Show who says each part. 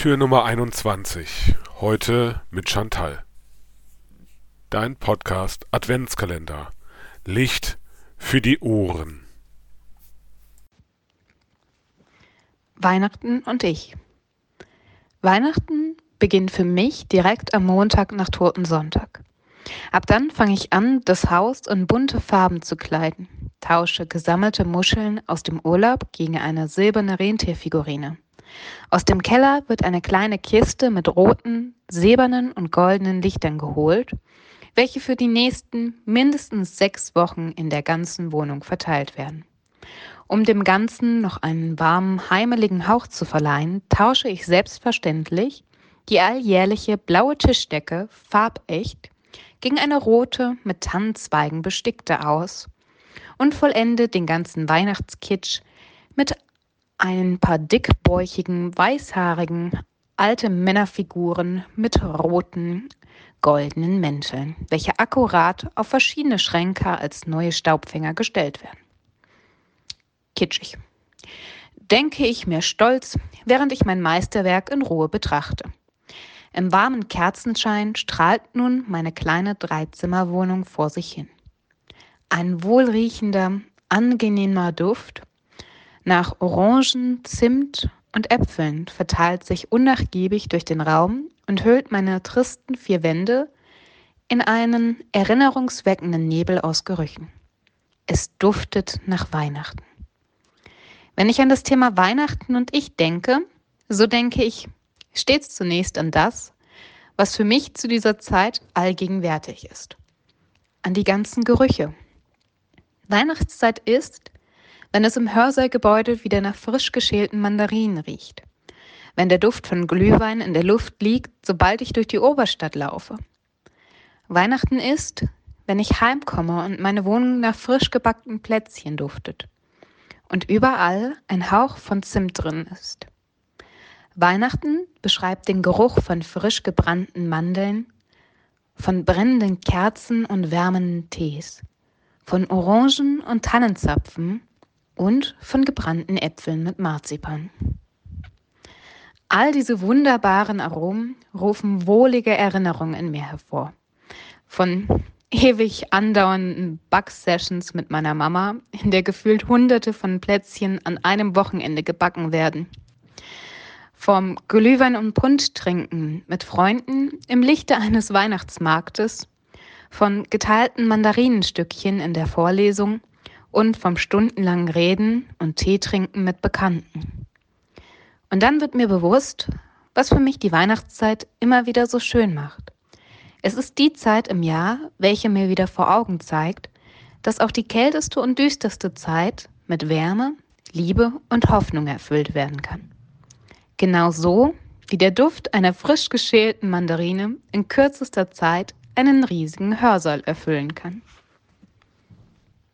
Speaker 1: Tür Nummer 21. Heute mit Chantal. Dein Podcast Adventskalender. Licht für die Ohren.
Speaker 2: Weihnachten und ich. Weihnachten beginnt für mich direkt am Montag nach Totensonntag. Ab dann fange ich an, das Haus in bunte Farben zu kleiden, tausche gesammelte Muscheln aus dem Urlaub gegen eine silberne Rentierfigurine. Aus dem Keller wird eine kleine Kiste mit roten, silbernen und goldenen Lichtern geholt, welche für die nächsten mindestens sechs Wochen in der ganzen Wohnung verteilt werden. Um dem Ganzen noch einen warmen, heimeligen Hauch zu verleihen, tausche ich selbstverständlich die alljährliche blaue Tischdecke farbecht gegen eine rote mit Tannenzweigen bestickte aus und vollende den ganzen Weihnachtskitsch mit ein paar dickbäuchigen, weißhaarigen, alte Männerfiguren mit roten, goldenen Mänteln, welche akkurat auf verschiedene Schränke als neue Staubfänger gestellt werden. Kitschig. Denke ich mir stolz, während ich mein Meisterwerk in Ruhe betrachte. Im warmen Kerzenschein strahlt nun meine kleine Dreizimmerwohnung vor sich hin. Ein wohlriechender, angenehmer Duft nach Orangen, Zimt und Äpfeln verteilt sich unnachgiebig durch den Raum und hüllt meine tristen vier Wände in einen erinnerungsweckenden Nebel aus Gerüchen. Es duftet nach Weihnachten. Wenn ich an das Thema Weihnachten und ich denke, so denke ich stets zunächst an das, was für mich zu dieser Zeit allgegenwärtig ist. An die ganzen Gerüche. Weihnachtszeit ist, wenn es im Hörsaalgebäude wieder nach frisch geschälten Mandarinen riecht, wenn der Duft von Glühwein in der Luft liegt, sobald ich durch die Oberstadt laufe. Weihnachten ist, wenn ich heimkomme und meine Wohnung nach frisch gebackten Plätzchen duftet und überall ein Hauch von Zimt drin ist. Weihnachten beschreibt den Geruch von frisch gebrannten Mandeln, von brennenden Kerzen und wärmenden Tees, von Orangen und Tannenzapfen und von gebrannten Äpfeln mit Marzipan. All diese wunderbaren Aromen rufen wohlige Erinnerungen in mir hervor. Von ewig andauernden Backsessions mit meiner Mama, in der gefühlt hunderte von Plätzchen an einem Wochenende gebacken werden. Vom Glühwein und Punsch trinken mit Freunden im Lichte eines Weihnachtsmarktes, von geteilten Mandarinenstückchen in der Vorlesung und vom stundenlangen Reden und Tee trinken mit Bekannten. Und dann wird mir bewusst, was für mich die Weihnachtszeit immer wieder so schön macht. Es ist die Zeit im Jahr, welche mir wieder vor Augen zeigt, dass auch die kälteste und düsterste Zeit mit Wärme, Liebe und Hoffnung erfüllt werden kann. Genau so, wie der Duft einer frisch geschälten Mandarine in kürzester Zeit einen riesigen Hörsaal erfüllen kann.